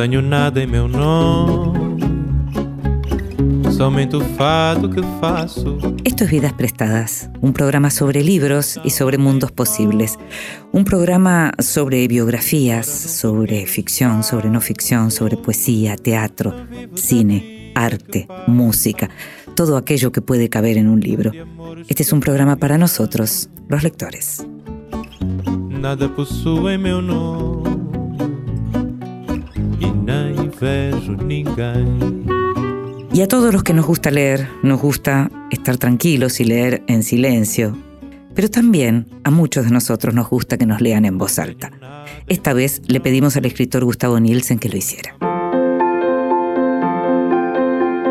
Tenho nada em meu nome, somente o fado que faço. Esto es Vidas Prestadas, un programa sobre libros y sobre mundos posibles. Un programa sobre biografías, sobre ficción, sobre no ficción, sobre poesía, teatro, cine, arte, música, todo aquello que puede caber en un libro. Este es un programa para nosotros, los lectores. Nada possui em meu nome Y a todos los que nos gusta leer, nos gusta estar tranquilos y leer en silencio. Pero también a muchos de nosotros nos gusta que nos lean en voz alta. Esta vez le pedimos al escritor Gustavo Nielsen que lo hiciera.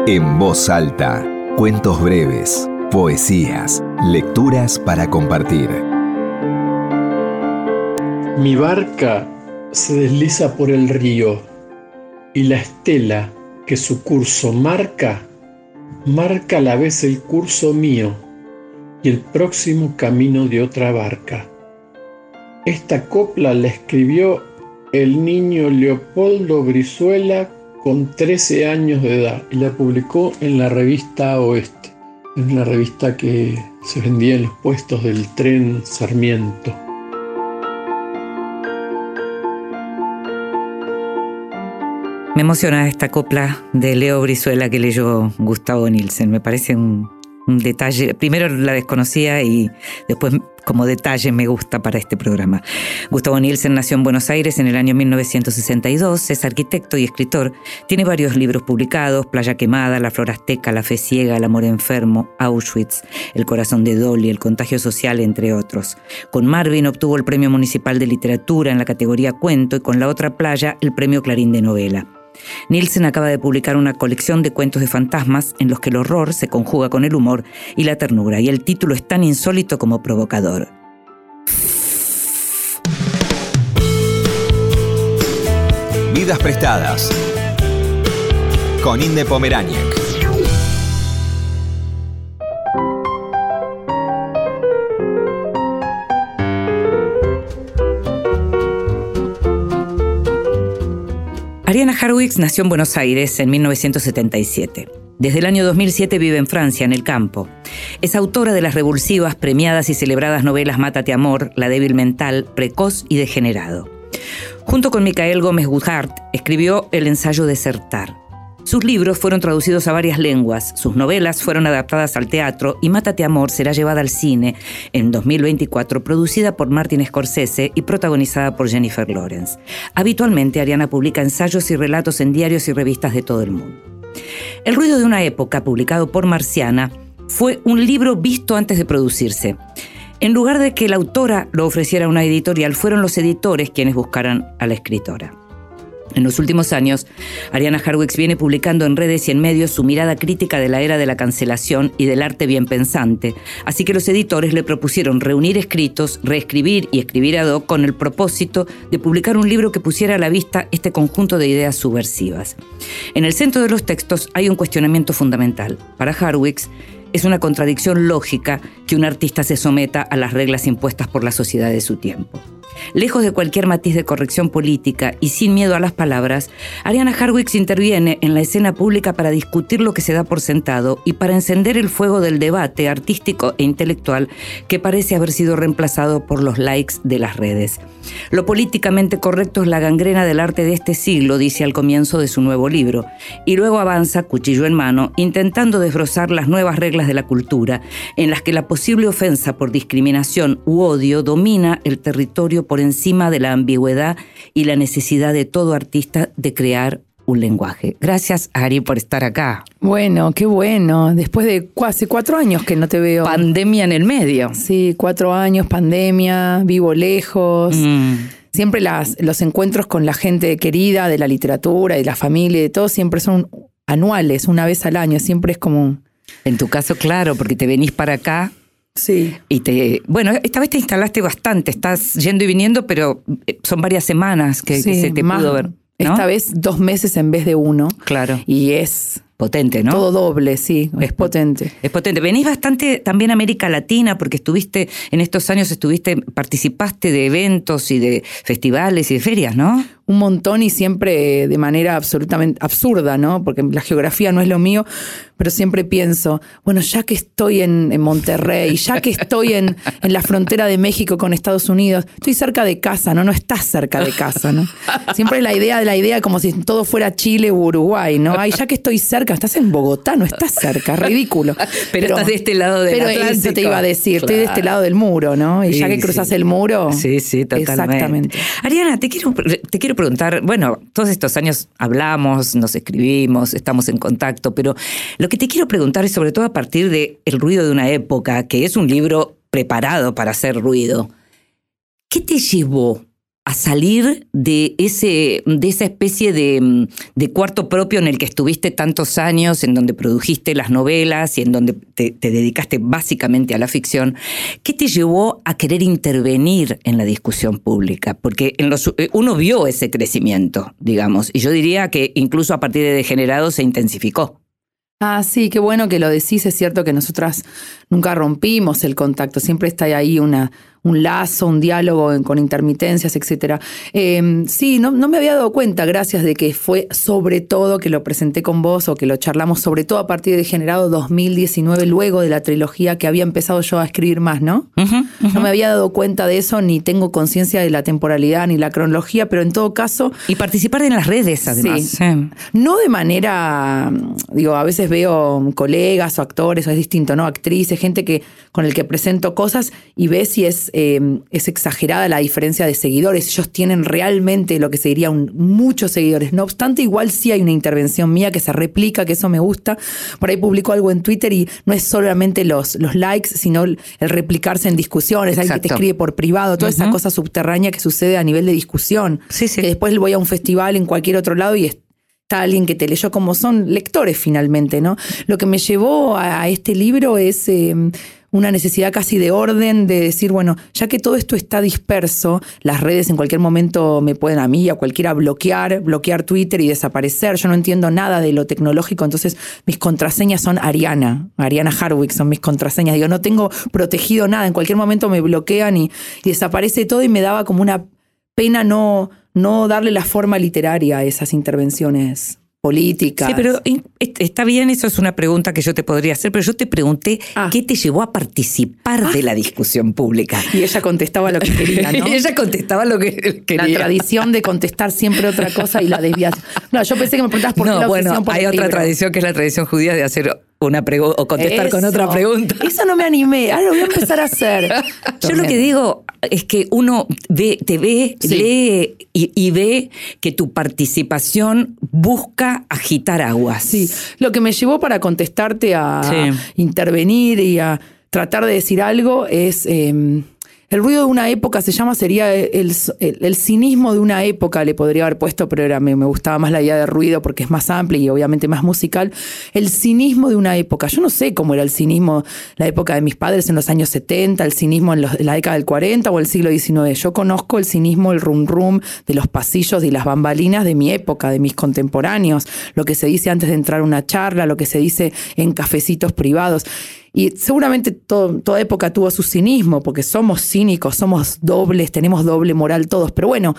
En voz alta, cuentos breves, poesías, lecturas para compartir. Mi barca se desliza por el río y la estela que su curso marca, marca a la vez el curso mío y el próximo camino de otra barca. Esta copla la escribió el niño Leopoldo Brizuela con 13 años de edad y la publicó en la revista Oeste, en la revista que se vendía en los puestos del tren Sarmiento. Me emociona esta copla de Leo Brizuela que leyó Gustavo Nielsen. Me parece un, un detalle. Primero la desconocía y después como detalle me gusta para este programa. Gustavo Nielsen nació en Buenos Aires en el año 1962, es arquitecto y escritor, tiene varios libros publicados, Playa Quemada, La Flor Azteca, La Fe Ciega, El Amor Enfermo, Auschwitz, El Corazón de Dolly, El Contagio Social, entre otros. Con Marvin obtuvo el Premio Municipal de Literatura en la categoría Cuento y con La Otra Playa el Premio Clarín de Novela. Nielsen acaba de publicar una colección de cuentos de fantasmas en los que el horror se conjuga con el humor y la ternura, y el título es tan insólito como provocador. Vidas prestadas. Con Inde Pomeráñez. Ariana Harwicz nació en Buenos Aires en 1977. Desde el año 2007 vive en Francia, en el campo. Es autora de las revulsivas, premiadas y celebradas novelas Mátate Amor, La débil mental, Precoz y Degenerado. Junto con Micael Gómez Gujart, escribió el ensayo Desertar. Sus libros fueron traducidos a varias lenguas, sus novelas fueron adaptadas al teatro y Mátate Amor será llevada al cine en 2024, producida por Martin Scorsese y protagonizada por Jennifer Lawrence. Habitualmente Ariana publica ensayos y relatos en diarios y revistas de todo el mundo. El ruido de una época, publicado por Marciana, fue un libro visto antes de producirse. En lugar de que la autora lo ofreciera a una editorial, fueron los editores quienes buscaran a la escritora. En los últimos años, Ariana Harwicz viene publicando en redes y en medios su mirada crítica de la era de la cancelación y del arte bien pensante, así que los editores le propusieron reunir escritos, reescribir y escribir ad hoc con el propósito de publicar un libro que pusiera a la vista este conjunto de ideas subversivas. En el centro de los textos hay un cuestionamiento fundamental. Para Harwicz, es una contradicción lógica que un artista se someta a las reglas impuestas por la sociedad de su tiempo. Lejos de cualquier matiz de corrección política y sin miedo a las palabras, Ariana Harwicz interviene en la escena pública para discutir lo que se da por sentado y para encender el fuego del debate artístico e intelectual que parece haber sido reemplazado por los likes de las redes. Lo políticamente correcto es la gangrena del arte de este siglo, dice al comienzo de su nuevo libro, y luego avanza, cuchillo en mano, intentando desbrozar las nuevas reglas de la cultura, en las que la posible ofensa por discriminación u odio domina el territorio por encima de la ambigüedad y la necesidad de todo artista de crear un lenguaje. Gracias, Ari, por estar acá. Bueno, qué bueno. Después de casi cuatro años que no te veo. Pandemia en el medio. Sí, cuatro años, pandemia, vivo lejos. Mm. Siempre las, los encuentros con la gente querida de la literatura y la familia y de todo siempre son anuales, una vez al año. Siempre es como. En tu caso, claro, porque te venís para acá Sí. y te. Bueno, esta vez te instalaste bastante, estás yendo y viniendo, pero eh, son varias semanas que, se te más- pudo ver. ¿no? Esta vez dos meses en vez de uno. Claro. Y es Potente, ¿no? todo doble, sí, es potente. Es potente. Venís bastante también a América Latina porque estuviste, en estos años estuviste, participaste de eventos y de festivales y de ferias, ¿no? Un montón y siempre de manera absolutamente absurda, ¿no? Porque la geografía no es lo mío, pero siempre pienso, bueno, ya que estoy en, Monterrey, ya que estoy en, en, la frontera de México con Estados Unidos, estoy cerca de casa, ¿no? No estás cerca de casa, ¿no? Siempre la idea de la idea como si todo fuera Chile u Uruguay, ¿no? Ay, ya que estoy cerca, estás en Bogotá, no estás cerca, ridículo. Pero, estás de este lado del Pero eso te iba a decir, estoy de este lado del muro, ¿no? Y ya que cruzas el muro. Sí, sí, totalmente. Exactamente. Ariana, te quiero, te quiero preguntar, bueno, todos estos años hablamos, nos escribimos, estamos en contacto, pero lo que te quiero preguntar es sobre todo a partir de El ruido de una época, que es un libro preparado para hacer ruido. ¿Qué te llevó a salir de, ese, de esa especie de, de, cuarto propio en el que estuviste tantos años, en donde produjiste las novelas y en donde te, te, dedicaste básicamente a la ficción, ¿qué te llevó a querer intervenir en la discusión pública? Porque eh, uno vio ese crecimiento, digamos, y yo diría que incluso a partir de Degenerado se intensificó. Ah, sí, qué bueno que lo decís. Es cierto que nosotras nunca rompimos el contacto, siempre está ahí una, un lazo, un diálogo con intermitencias, etc. Em, sí, no, no, me había dado cuenta, gracias, de que fue sobre todo que lo presenté con vos o que lo charlamos sobre todo a partir de Generado 2019, luego de la trilogía que había empezado yo a escribir más, ¿no? No me había dado cuenta de eso, ni tengo conciencia de la temporalidad ni la cronología, pero en todo caso... Y participar en las redes, además. Sí. No de manera, digo, a veces veo colegas o actores, o es distinto, ¿no? Actrices, gente que, con el que presento cosas y ves si es Em, es exagerada la diferencia de seguidores. Ellos tienen realmente lo que se diría muchos seguidores. No obstante, igual sí hay una intervención mía que se replica, que eso me gusta. Por ahí publico algo en Twitter y no es solamente los, los likes, sino el, replicarse en discusiones, alguien que te escribe por privado, toda esa cosa subterránea que sucede a nivel de discusión. Sí, sí. Que después voy a un festival en cualquier otro lado y está alguien que te leyó como son lectores finalmente, ¿no? Lo que me llevó a, este libro es em, una necesidad casi de orden, de decir, bueno, ya que todo esto está disperso, las redes en cualquier momento me pueden a mí y a cualquiera bloquear, bloquear Twitter y desaparecer. Yo no entiendo nada de lo tecnológico, entonces mis contraseñas son Ariana, Ariana Harwick son mis contraseñas. Digo, no tengo protegido nada, en cualquier momento me bloquean y, y desaparece todo y me daba como una pena no, no darle la forma literaria a esas intervenciones políticas. Sí, pero está bien, eso es una pregunta que yo te podría hacer, pero yo te pregunté ah. qué te llevó a participar de la discusión pública. Y ella contestaba lo que quería, ¿no? ella contestaba lo que quería. La tradición de contestar siempre otra cosa y la desviación. No, yo pensé que me preguntabas por qué no, bueno, hay otra tradición que es la tradición judía de hacer una pregunta o contestar con otra pregunta. Eso no me animé, ahora lo voy a empezar a hacer. Yo lo que digo es que uno ve, te ve, lee y, ve que tu participación busca agitar aguas. Sí, lo que me llevó para contestarte a intervenir y a tratar de decir algo es... Em, el ruido de una época se llama, sería el, el, cinismo de una época, le podría haber puesto, pero me, me, gustaba más la idea de ruido porque es más amplia y obviamente más musical. El cinismo de una época. Yo no sé cómo era el cinismo la época de mis padres en los años 70, el cinismo en, la década del 40 o el siglo XIX. Yo conozco el cinismo, el rum rum de los pasillos y las bambalinas de mi época, de mis contemporáneos, lo que se dice antes de entrar a una charla, lo que se dice en cafecitos privados. Y seguramente toda época tuvo su cinismo, porque somos cínicos, somos dobles, tenemos doble moral todos. Pero bueno,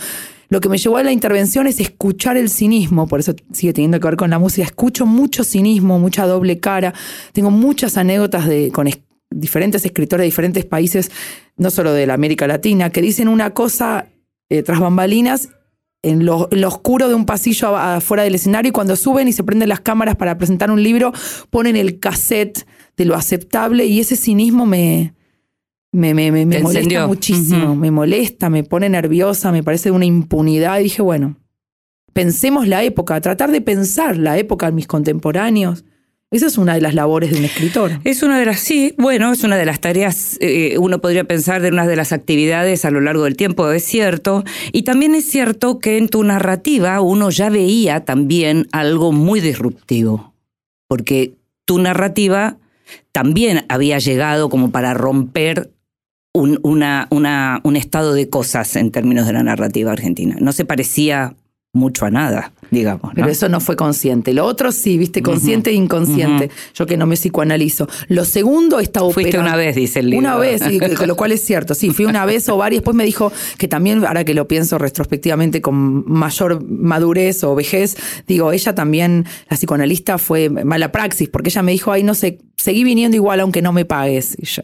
lo que me llevó a la intervención es escuchar el cinismo, por eso sigue teniendo que ver con la música. Escucho mucho cinismo, mucha doble cara. Tengo muchas anécdotas de, con diferentes escritores de diferentes países, no solo de la América Latina, que dicen una cosa eh, tras bambalinas en lo, oscuro de un pasillo afuera del escenario y cuando suben y se prenden las cámaras para presentar un libro, ponen el cassette de lo aceptable y ese cinismo me, me, me, me, molesta muchísimo, me molesta, me pone nerviosa, me parece de una impunidad y dije, bueno, pensemos la época, tratar de pensar la época de mis contemporáneos, esa es una de las labores de un escritor. Es una de las, sí, bueno, es una de las tareas, eh, uno podría pensar de una de las actividades a lo largo del tiempo, es cierto. Y también es cierto que en tu narrativa uno ya veía también algo muy disruptivo, porque tu narrativa también había llegado como para romper un, un estado de cosas en términos de la narrativa argentina. No se parecía mucho a nada digamos. Pero eso no fue consciente. Lo otro sí, viste, consciente e inconsciente. Yo que no me psicoanalizo. Lo segundo está operando. Fuiste una vez, dice el libro. Una vez, y, lo cual es cierto. Sí, fui una vez o varias. Después me dijo que también, ahora que lo pienso retrospectivamente con mayor madurez o vejez, digo, ella también, la psicoanalista, fue mala praxis, porque ella me dijo, ay, no sé, seguí viniendo igual aunque no me pagues. Y yo,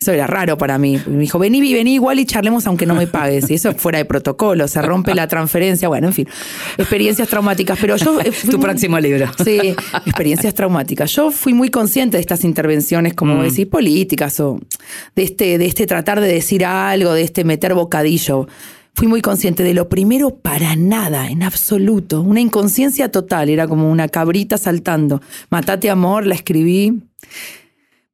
eso era raro para mí. Me dijo, vení, vení igual y charlemos aunque no me pagues. Y eso fuera de protocolo, se rompe la transferencia. Bueno, en fin, experiencias traumáticas. Pero yo. Eh, tu próximo libro. Sí, experiencias traumáticas. Yo fui muy consciente de estas intervenciones, como mm. decir, políticas o de este, de este tratar de decir algo, de este meter bocadillo. Fui muy consciente de lo primero para nada, en absoluto. Una inconsciencia total, era como una cabrita saltando. Matate amor, la escribí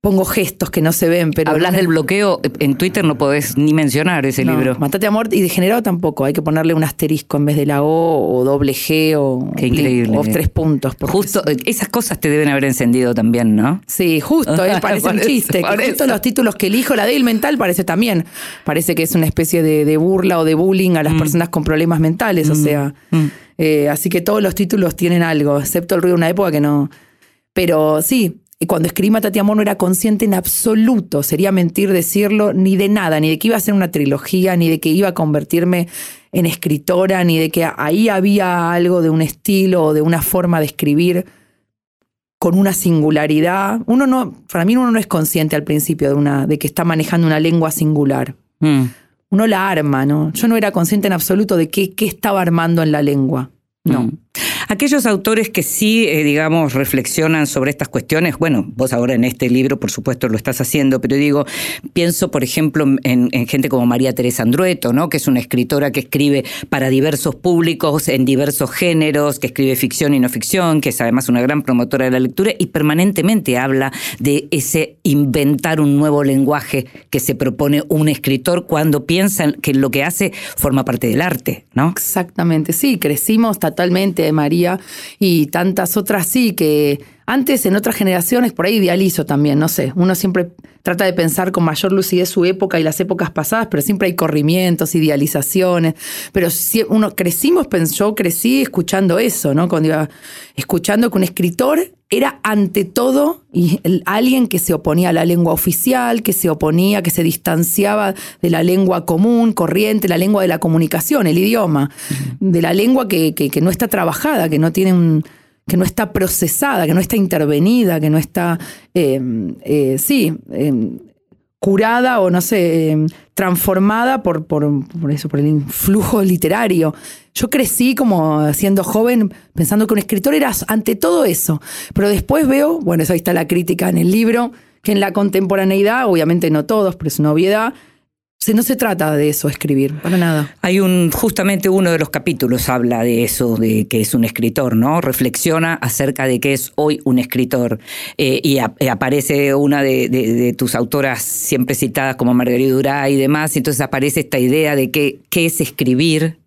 pongo gestos que no se ven, pero. Hablas del bloqueo, en Twitter no podés ni mencionar ese libro. Matate Amor y Degenerado tampoco, hay que ponerle un asterisco en vez de la O o doble G o, Qué increíble. o tres puntos. Justo, esas cosas te deben haber encendido también, ¿no? Sí, justo, eh, parece un chiste. Justo los títulos que elijo, la débil mental parece también, parece que es una especie de, burla o de bullying a las mm. personas con problemas mentales, o mm. sea. Mm. Eh, así que todos los títulos tienen algo, excepto el ruido de una época que no. Pero sí, cuando escribí Matati Amor no era consciente en absoluto, sería mentir decirlo, ni de nada, ni de que iba a ser una trilogía, ni de que iba a convertirme en escritora, ni de que ahí había algo de un estilo o de una forma de escribir con una singularidad. Uno no, para mí uno no es consciente al principio de, una, de que está manejando una lengua singular. Mm. Uno la arma, ¿no? Yo no era consciente en absoluto de qué, qué estaba armando en la lengua. No. Mm. Aquellos autores que sí, eh, digamos, reflexionan sobre estas cuestiones, bueno, vos ahora en este libro, por supuesto, lo estás haciendo, pero digo, pienso, por ejemplo, en, gente como María Teresa Andrueto, ¿no? Que es una escritora que escribe para diversos públicos, en diversos géneros, que escribe ficción y no ficción, que es además una gran promotora de la lectura y permanentemente habla de ese inventar un nuevo lenguaje que se propone un escritor cuando piensa que lo que hace forma parte del arte, ¿no? Exactamente, sí, crecimos totalmente, María y tantas otras sí, que antes en otras generaciones por ahí idealizo también, no sé, uno siempre trata de pensar con mayor lucidez su época y las épocas pasadas, pero siempre hay corrimientos, idealizaciones, pero si uno crecimos, yo crecí escuchando eso, ¿no? Cuando iba escuchando que un escritor era ante todo y alguien que se oponía a la lengua oficial, que se oponía, que se distanciaba de la lengua común, corriente, la lengua de la comunicación, el idioma, de la lengua que, que, no está trabajada, que no tiene un, que no está procesada, que no está intervenida, que no está, eh, eh, sí, eh, curada o no sé, transformada por, por, eso, por el influjo literario. Yo crecí como siendo joven pensando que un escritor era ante todo eso, pero después veo, bueno, eso ahí está la crítica en el libro, que en la contemporaneidad, obviamente no todos, pero es una obviedad, no se trata de eso, escribir, para nada. Hay un, justamente uno de los capítulos habla de eso, de que es un escritor, ¿no? Reflexiona acerca de qué es hoy un escritor. Eh, y aparece una de, tus autoras siempre citadas como Margarita Durá y demás, entonces aparece esta idea de qué, qué es escribir,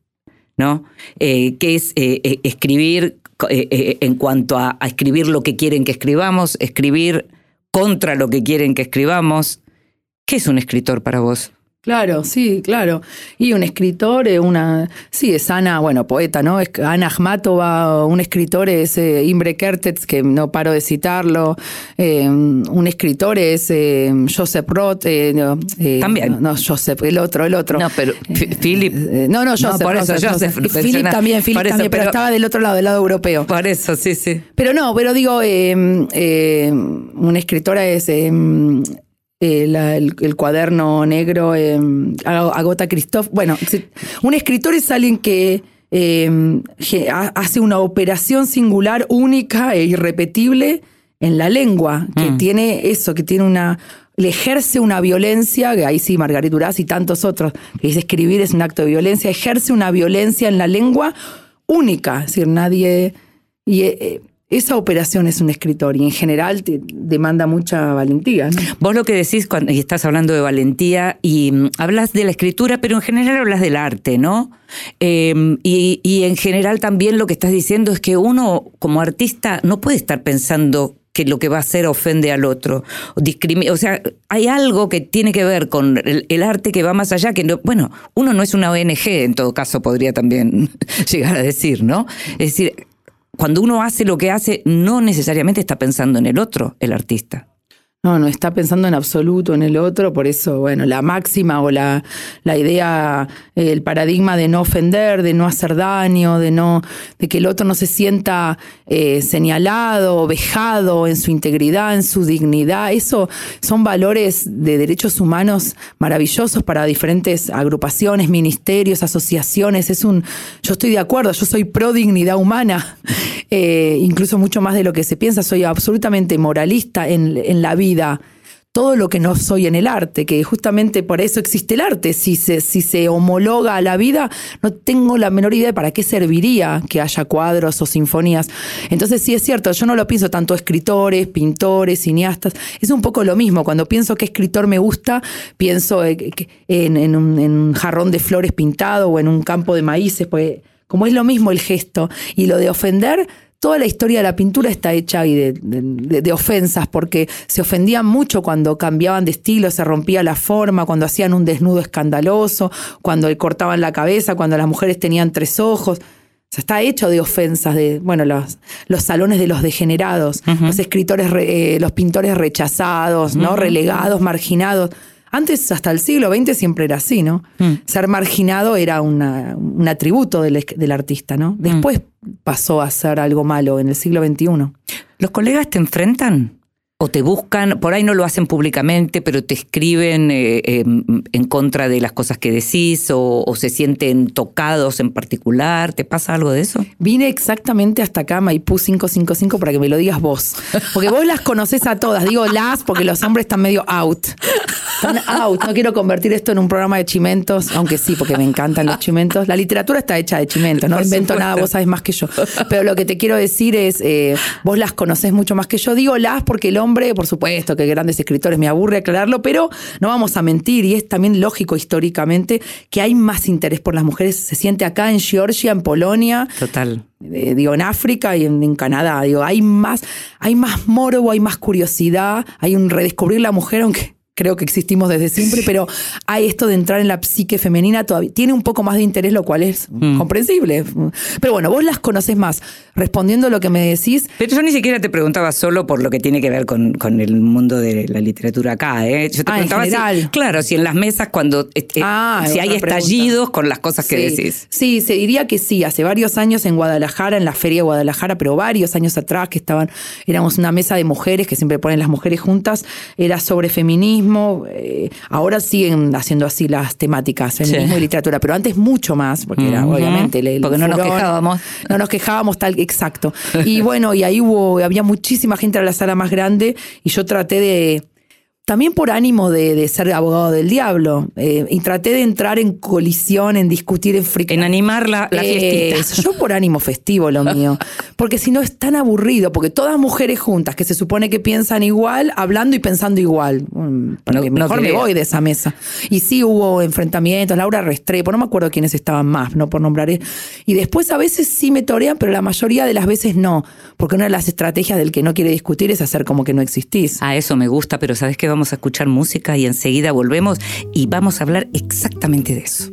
¿no? Eh, qué es eh, escribir en cuanto a escribir lo que quieren que escribamos, escribir contra lo que quieren que escribamos. ¿Qué es un escritor para vos? Claro, sí, claro. Y un escritor, eh, una. Sí, es Ana, bueno, poeta, ¿no? Es Ana Akhmatova, un escritor es eh, Imre Kertész, que no paro de citarlo. Eh, un escritor es Joseph Roth. también. No, Joseph, el otro, el otro. No, pero Philip. no, no, Joseph. por eso, Joseph. Philip también, Philip también, pero, estaba del otro lado, del lado europeo. Por eso, sí, sí. Pero no, pero digo, una escritora es el, cuaderno negro, eh, Agota Christoph. Bueno, un escritor es alguien que eh, hace una operación singular, única e irrepetible en la lengua, que mm. tiene eso, que tiene una, le ejerce una violencia, que ahí sí, Margarita Duraz y tantos otros, que dice escribir es un acto de violencia, ejerce una violencia en la lengua única, es decir, nadie... Y, eh, esa operación es un escritor y en general te demanda mucha valentía. Vos lo que decís cuando y estás hablando de valentía y mm, hablas de la escritura, pero en general hablas del arte, ¿no? Em, y, en general también lo que estás diciendo es que uno como artista no puede estar pensando que lo que va a hacer ofende al otro. O sea, hay algo que tiene que ver con el, arte que va más allá, que no, bueno, uno no es una ONG, en todo caso podría también llegar a decir, ¿no? Es decir, cuando uno hace lo que hace, no necesariamente está pensando en el otro, el artista. No, no está pensando en absoluto en el otro, por eso, bueno, la máxima o la, la idea, el paradigma de no ofender, de no hacer daño, de no, de que el otro no se sienta eh, señalado, vejado en su integridad, en su dignidad, eso son valores de derechos humanos maravillosos para diferentes agrupaciones, ministerios, asociaciones. Es un, yo estoy de acuerdo, yo soy pro dignidad humana, eh, incluso mucho más de lo que se piensa, soy absolutamente moralista en, en la vida todo lo que no soy en el arte, que justamente por eso existe el arte. Si se, si se homologa a la vida, no tengo la menor idea de para qué serviría que haya cuadros o sinfonías. Entonces sí es cierto, yo no lo pienso tanto escritores, pintores, cineastas. Es un poco lo mismo. Cuando pienso que escritor me gusta, pienso en, en, un, en un jarrón de flores pintado o en un campo de maíces, porque como es lo mismo el gesto y lo de ofender, toda la historia de la pintura está hecha de, de, ofensas, porque se ofendían mucho cuando cambiaban de estilo, se rompía la forma, cuando hacían un desnudo escandaloso, cuando le cortaban la cabeza, cuando las mujeres tenían tres ojos. O sea, está hecho de ofensas, de, bueno, los, los salones de los degenerados, los escritores, eh, los pintores rechazados, ¿no? Relegados, marginados. Antes, hasta el siglo XX, siempre era así, ¿no? Mm. Ser marginado era un atributo del, artista, ¿no? Mm. Después pasó a ser algo malo en el siglo XXI. ¿Los colegas te enfrentan? O te buscan, por ahí no lo hacen públicamente, pero te escriben eh, em, en contra de las cosas que decís o, se sienten tocados en particular. ¿Te pasa algo de eso? Vine exactamente hasta acá, Maipú 555, para que me lo digas vos. Porque vos las conoces a todas. Digo las porque los hombres están medio out. Están out. No quiero convertir esto en un programa de chimentos, aunque sí, porque me encantan los chimentos. La literatura está hecha de chimentos, no invento nada, vos sabes más que yo. Pero lo que te quiero decir es, eh, vos las conoces mucho más que yo. Digo las porque el hombre por supuesto que grandes escritores, me aburre aclararlo, pero no vamos a mentir y es también lógico históricamente que hay más interés por las mujeres. Se siente acá en Georgia, en Polonia. Total. Eh, digo, en África y en, Canadá. Digo, hay más, hay más morbo, hay más curiosidad, hay un redescubrir la mujer, aunque creo que existimos desde siempre, pero hay esto de entrar en la psique femenina todavía. Tiene un poco más de interés, lo cual es mm. comprensible. Pero bueno, vos las conoces más. Respondiendo a lo que me decís. Pero yo ni siquiera te preguntaba solo por lo que tiene que ver con, con el mundo de la literatura acá. ¿eh? Yo te ah, preguntaba si, claro, si en las mesas cuando este, ah, si hay estallidos con las cosas que decís. Sí, se diría que sí. Hace varios años en Guadalajara, en la Feria de Guadalajara, pero varios años atrás que estaban, éramos una mesa de mujeres que siempre ponen las mujeres juntas, era sobre feminismo eh, ahora siguen haciendo así las temáticas, feminismo y literatura, pero antes mucho más, porque era obviamente Porque no nos quejábamos. No nos quejábamos tal, exacto. Y bueno, y ahí hubo, había muchísima gente en la sala más grande y yo traté de también por ánimo de, ser abogado del diablo. Eh, y traté de entrar en colisión, en discutir, en fricar. En animar la, la eh, Yo por ánimo festivo, lo mío. Porque si no es tan aburrido, porque todas mujeres juntas que se supone que piensan igual, hablando y pensando igual. Mm, mejor me voy de esa mesa. Y sí hubo enfrentamientos, Laura Restrepo, no me acuerdo quiénes estaban más, no por nombrar. Y después a veces sí me torean, pero la mayoría de las veces no. Porque una de las estrategias del que no quiere discutir es hacer como que no existís. A eso me gusta, pero ¿sabes qué? Vamos a escuchar música y enseguida volvemos y vamos a hablar exactamente de eso.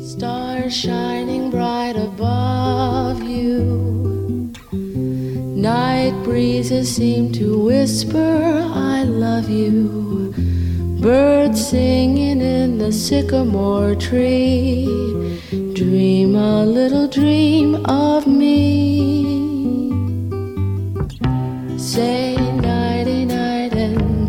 Stars shining bright above you. Night breezes seem to whisper, I love you. Birds singing in the sycamore tree. Dream a little dream of me. Say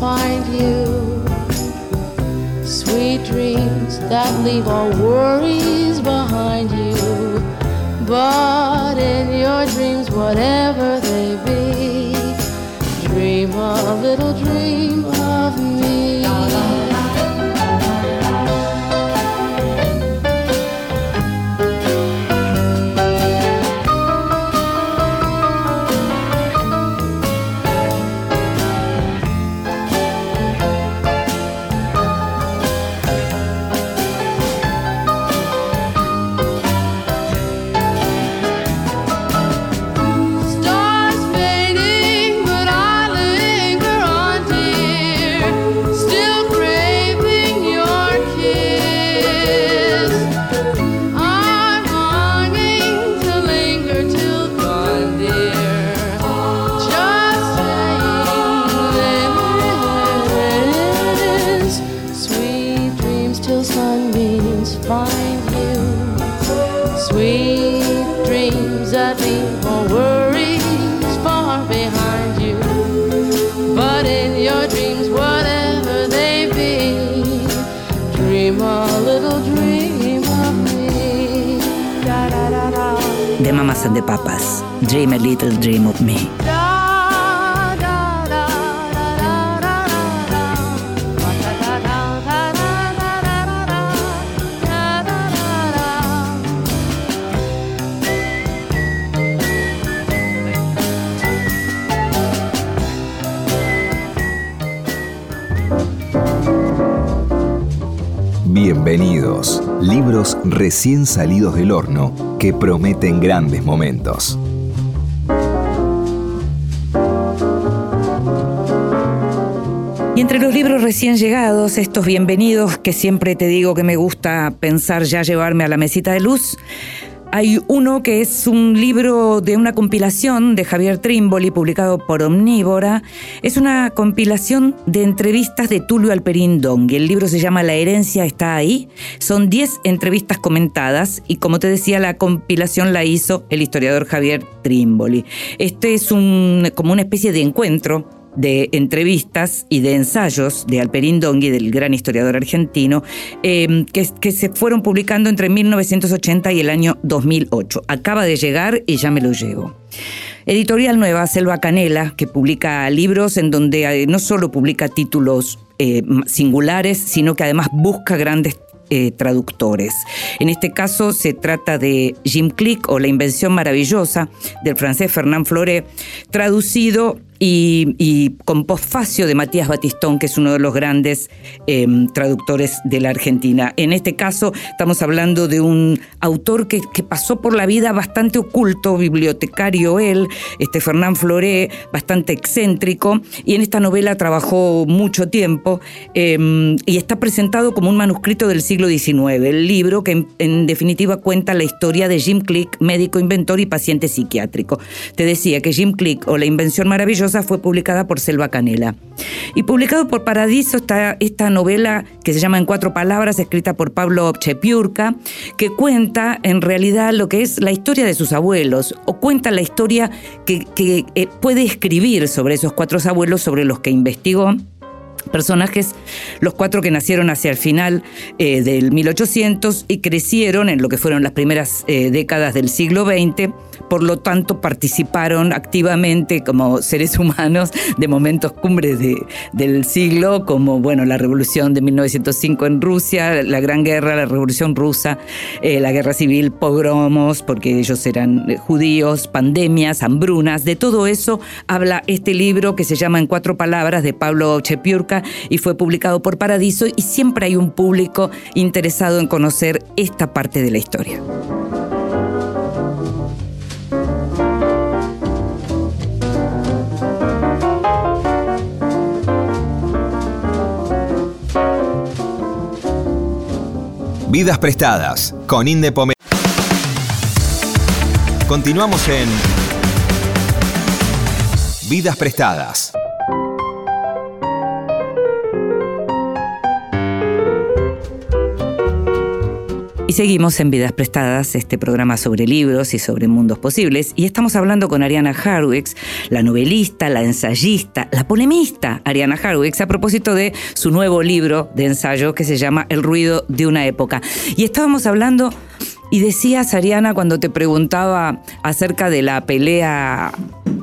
find you. Sweet dreams that leave all worries behind you. But in your dreams, whatever they be, dream a little dream. Dream a Little Dream of Me. Bienvenidos. Libros recién salidos del horno que prometen grandes momentos. Los libros recién llegados, estos bienvenidos que siempre te digo que me gusta pensar ya llevarme a la mesita de luz, hay uno que es un libro de una compilación de Javier Trimboli, publicado por Omnívora. Es una compilación de entrevistas de Tulio Alperín Dongui. El libro se llama La herencia está ahí. Son 10 entrevistas comentadas y como te decía, la compilación la hizo el historiador Javier Trimboli. Este es como una especie de encuentro de entrevistas y de ensayos de Alperín Dongui, del gran historiador argentino, que, que se fueron publicando entre 1980 y el año 2008. Acaba de llegar y ya me lo llevo. Editorial Nueva, Selva Canela, que publica libros en donde eh, no solo publica títulos eh, singulares, sino que además busca grandes eh, traductores. En este caso se trata de Jim Click o La invención maravillosa del francés Fernand Floré, traducido y, y con posfacio de Matías Batistón, que es uno de los grandes eh, traductores de la Argentina. En este caso estamos hablando de un autor que, que pasó por la vida bastante oculto, bibliotecario él, este Fernán Floré, bastante excéntrico, y en esta novela trabajó mucho tiempo eh, y está presentado como un manuscrito del siglo XIX, el libro que en, en definitiva cuenta la historia de Jim Click, médico inventor y paciente psiquiátrico. Te decía que Jim Click o La invención maravillosa fue publicada por Selva Canela. Y publicado por Paradiso está esta novela que se llama En cuatro palabras, escrita por Pablo Chepiurka, que cuenta en realidad lo que es la historia de sus abuelos, o cuenta la historia que, que eh, puede escribir sobre esos cuatro abuelos sobre los que investigó personajes, los cuatro que nacieron hacia el final eh, del 1800 y crecieron en lo que fueron las primeras eh, décadas del siglo XX, por lo tanto participaron activamente como seres humanos de momentos cumbres de, del siglo, como bueno, la revolución de 1905 en Rusia, la Gran Guerra, la Revolución Rusa, eh, la Guerra Civil, pogromos, porque ellos eran judíos, pandemias, hambrunas, de todo eso habla este libro que se llama En cuatro palabras de Pablo Y fue publicado por Paradiso y siempre hay un público interesado en conocer esta parte de la historia. Vidas prestadas con Inde Pomer. Continuamos en Vidas prestadas. Y seguimos en Vidas Prestadas, este programa sobre libros y sobre mundos posibles. Y estamos hablando con Ariana Harwicks, la novelista, la ensayista, la polemista Ariana Harwicks, a propósito de su nuevo libro de ensayo que se llama El ruido de una época. Y estábamos hablando, y decías, Ariana, cuando te preguntaba acerca de la pelea,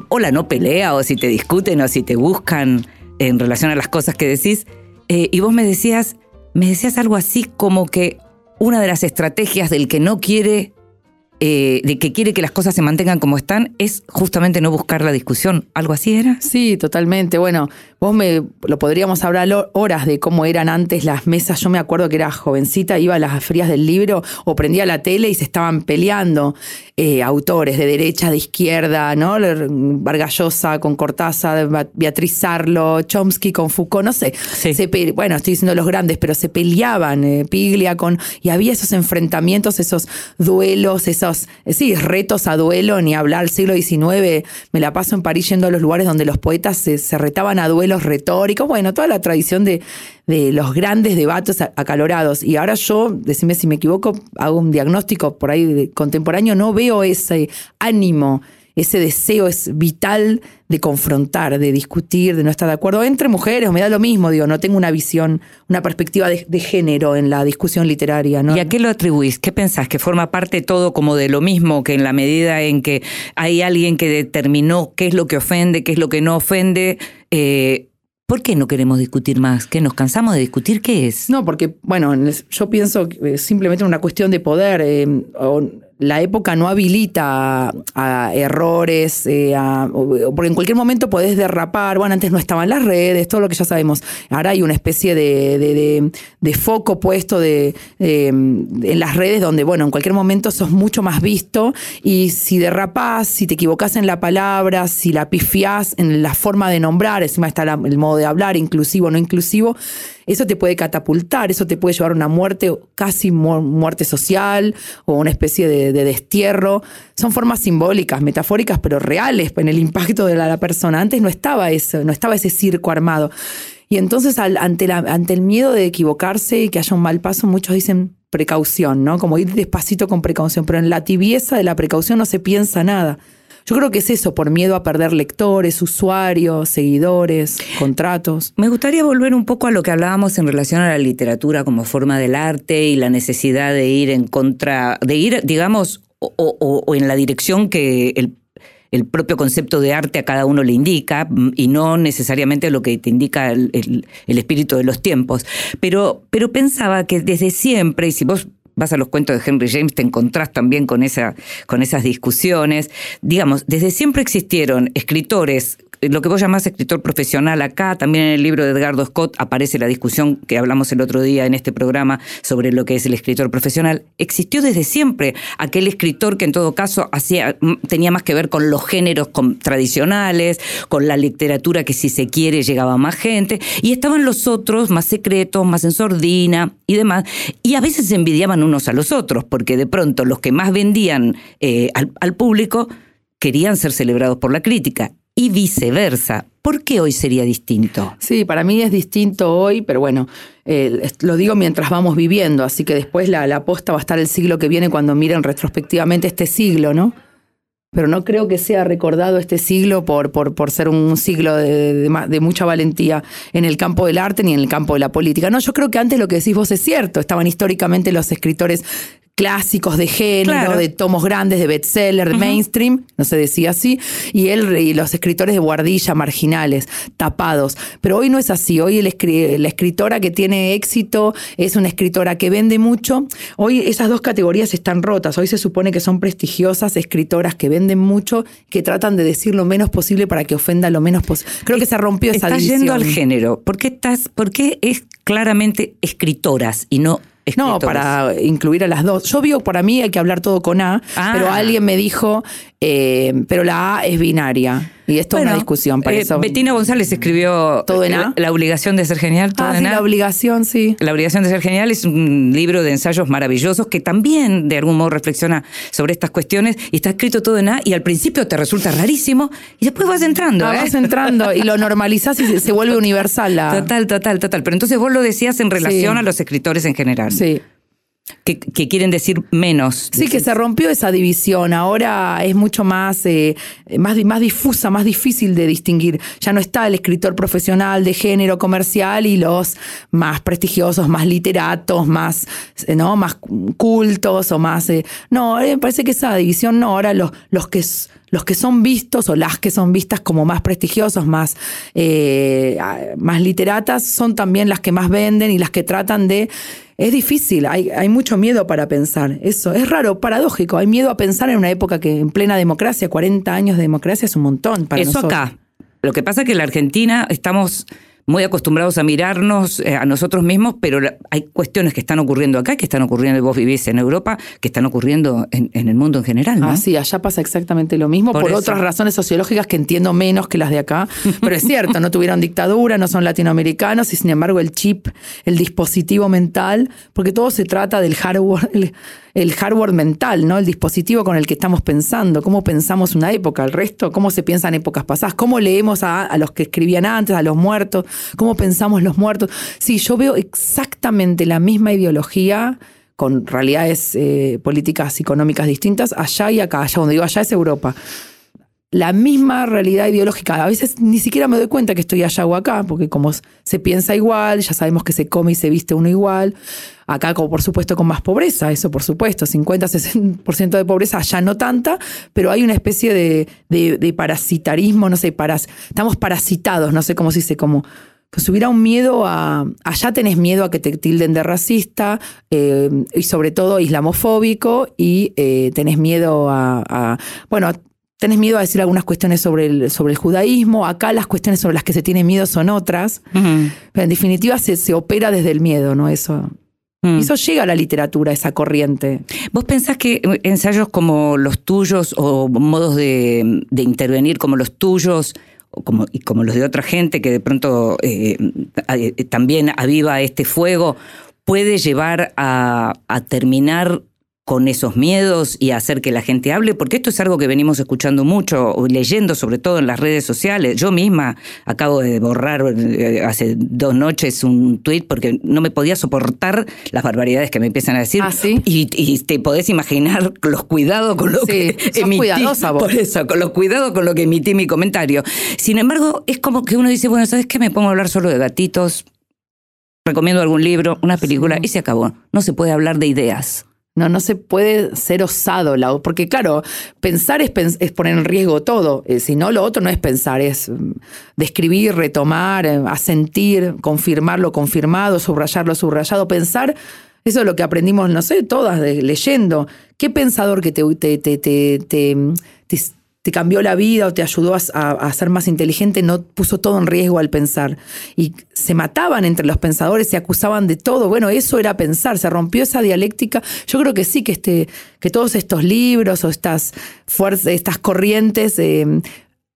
o la no pelea, o si te discuten, o si te buscan en relación a las cosas que decís, eh, y vos me decías, me decías algo así como que una de las estrategias del que no quiere, eh, de que quiere que las cosas se mantengan como están, es justamente no buscar la discusión. ¿Algo así era? Sí, totalmente. Bueno, Vos me lo podríamos hablar horas de cómo eran antes las mesas. Yo me acuerdo que era jovencita, iba a las frías del libro o prendía la tele y se estaban peleando eh, autores de derecha, de izquierda, ¿no? Vargallosa con Cortázar, Beatriz Sarlo, Chomsky con Foucault, no sé. bueno, estoy diciendo los grandes, pero se peleaban, eh, Piglia con. Y había esos enfrentamientos, esos duelos, esos. Eh, sí, retos a duelo, ni hablar. siglo XIX, me la paso en París yendo a los lugares donde los poetas se, se retaban a duelo los retóricos, bueno, toda la tradición de, de los grandes debates acalorados. Y ahora yo, decime si me equivoco, hago un diagnóstico por ahí contemporáneo, no veo ese ánimo ese deseo es vital de confrontar, de discutir, de no estar de acuerdo entre mujeres, me da lo mismo, digo, no tengo una visión, una perspectiva de, género en la discusión literaria. ¿no? ¿Y a qué lo atribuís? ¿Qué pensás? ¿Que forma parte todo como de lo mismo, que en la medida en que hay alguien que determinó qué es lo que ofende, qué es lo que no ofende, eh, ¿Por qué no queremos discutir más? ¿Que nos cansamos de discutir? ¿Qué es? No, porque, bueno, yo pienso que es simplemente una cuestión de poder. Eh, la época no habilita a, errores, eh, porque en cualquier momento podés derrapar. Bueno, antes no estaban las redes, todo lo que ya sabemos. Ahora hay una especie de, foco puesto de, en las redes donde, bueno, en cualquier momento sos mucho más visto y si derrapás, si te equivocás en la palabra, si la pifiás en la forma de nombrar, encima está el modo de hablar, inclusivo o no inclusivo, eso te puede catapultar, eso te puede llevar a una muerte, casi muerte social o una especie de, destierro. Son formas simbólicas, metafóricas, pero reales en el impacto de la, persona. Antes no estaba eso, no estaba ese circo armado. Y entonces ante, ante el miedo de equivocarse y que haya un mal paso, muchos dicen precaución, ¿no? Como ir despacito con precaución, pero en la tibieza de la precaución no se piensa nada. Yo creo que es eso, por miedo a perder lectores, usuarios, seguidores, contratos. Me gustaría volver un poco a lo que hablábamos en relación a la literatura como forma del arte y la necesidad de ir en contra, de ir, digamos, o, en la dirección que el propio concepto de arte a cada uno le indica y no necesariamente lo que te indica el, el, espíritu de los tiempos. Pero, pero pensaba que desde siempre, y si vos vas a los cuentos de Henry James, te encontrás también con, esa, con esas discusiones. Digamos, desde siempre existieron escritores lo que vos llamás escritor profesional acá, también en el libro de Edgardo Scott aparece la discusión que hablamos el otro día en este programa sobre lo que es el escritor profesional. Existió desde siempre aquel escritor que en todo caso hacía, tenía más que ver con los géneros tradicionales, con la literatura que si se quiere llegaba a más gente, y estaban los otros más secretos, más en sordina y demás, y a veces se envidiaban unos a los otros, porque de pronto los que más vendían eh, al público querían ser celebrados por la crítica y viceversa. ¿Por qué hoy sería distinto? Sí, para mí es distinto hoy, pero bueno, eh, lo digo mientras vamos viviendo, así que después la, la aposta va a estar el siglo que viene cuando miren retrospectivamente este siglo, ¿no? Pero no creo que sea recordado este siglo por, por, por ser un siglo de, de, mucha valentía en el campo del arte ni en el campo de la política. No, yo creo que antes lo que decís vos es cierto. Estaban históricamente los escritores clásicos de género, de tomos grandes, de bestseller, de mainstream, no se decía así, y él y los escritores de guardilla, marginales, tapados. Pero hoy no es así, hoy la escritora que tiene éxito es una escritora que vende mucho. Hoy esas dos categorías están rotas, hoy se supone que son prestigiosas escritoras que venden mucho, que tratan de decir lo menos posible para que ofenda lo menos posible. Creo que se rompió esa estás yendo al género, ¿por qué, estás, ¿por qué es claramente escritoras y no no, para incluir a las dos. Yo vio, para mí hay que hablar todo con A, pero ah. alguien me dijo, eh, pero la A es binaria. Y esto es una discusión para eh, eso. Betina González escribió ¿Todo en A? La, obligación de ser genial. ¿todo ah, La obligación, sí. La obligación de ser genial es un libro de ensayos maravillosos que también de algún modo reflexiona sobre estas cuestiones y está escrito todo en A y al principio te resulta rarísimo y después vas entrando. Ah, ¿eh? Vas entrando y lo normalizás y se, vuelve universal. Total, total, total. Pero entonces vos lo decías en relación a los escritores en general. Sí. Que, quieren decir menos. Sí, que se rompió esa división. Ahora es mucho más, eh, más, más difusa, más difícil de distinguir. Ya no está el escritor profesional de género comercial y los más prestigiosos, más literatos, más, eh, ¿no? más cultos o más. Eh, no, me parece que esa división no. Ahora los, los que los que son vistos o las que son vistas como más prestigiosos, más, eh, más literatas, son también las que más venden y las que tratan de... Es difícil, hay, hay, mucho miedo para pensar. Eso es raro, paradójico. Hay miedo a pensar en una época que en plena democracia, 40 años de democracia es un montón para Eso acá. Lo que pasa es que en la Argentina estamos muy acostumbrados a mirarnos eh, a nosotros mismos, pero hay cuestiones que están ocurriendo acá, que están ocurriendo, vos vivís en Europa, que están ocurriendo en, el mundo en general. ¿no? Ah, sí, allá pasa exactamente lo mismo, por, otras razones sociológicas que entiendo menos que las de acá. Pero es cierto, no tuvieron dictadura, no son latinoamericanos, y sin embargo el chip, el dispositivo mental, porque todo se trata del hardware el hardware mental, ¿no? El dispositivo con el que estamos pensando, cómo pensamos una época, el resto, cómo se piensan épocas pasadas, cómo leemos a, los que escribían antes, a los muertos, cómo pensamos los muertos. Sí, yo veo exactamente la misma ideología con realidades eh, políticas económicas distintas allá y acá, allá donde digo allá es Europa la misma realidad ideológica. A veces ni siquiera me doy cuenta que estoy allá o acá, porque como se piensa igual, ya sabemos que se come y se viste uno igual. Acá, como por supuesto, con más pobreza, eso por supuesto, 50-60% de pobreza, allá no tanta, pero hay una especie de, parasitarismo, no sé, estamos parasitados, no sé cómo se dice, como que si hubiera un miedo a. Allá tenés miedo a que te tilden de racista eh, y sobre todo islamofóbico y eh, tenés miedo a, Bueno, tenés miedo a decir algunas cuestiones sobre el, sobre el judaísmo, acá las cuestiones sobre las que se tiene miedo son otras, pero en definitiva se, se, opera desde el miedo, ¿no? Eso. Mm. Eso llega a la literatura, esa corriente. ¿Vos pensás que ensayos como los tuyos o modos de, intervenir como los tuyos como, y como los de otra gente que de pronto eh, también aviva este fuego, puede llevar a, a terminar con esos miedos y hacer que la gente hable, porque esto es algo que venimos escuchando mucho, leyendo sobre todo en las redes sociales. Yo misma acabo de borrar eh, hace dos noches un tuit porque no me podía soportar las barbaridades que me empiezan a decir. ¿Ah, sí? y, te podés imaginar los cuidados con lo que emití. Por eso, con los cuidados con lo que emití mi comentario. Sin embargo, es como que uno dice, bueno, ¿sabes qué? Me pongo a hablar solo de gatitos, recomiendo algún libro, una película, y se acabó. No se puede hablar de ideas. No, no se puede ser osado, porque claro, pensar es, poner en riesgo todo. Eh, si no, lo otro no es pensar, es mm, describir, retomar, eh, asentir, confirmar lo confirmado, subrayar lo subrayado. Pensar, eso es lo que aprendimos, no sé, todas leyendo. ¿Qué pensador que te, te te cambió la vida o te ayudó a, ser más inteligente, no puso todo en riesgo al pensar. Y se mataban entre los pensadores, se acusaban de todo. Bueno, eso era pensar, se rompió esa dialéctica. Yo creo que sí, que, este, que todos estos libros o estas, fuerzas, estas corrientes eh,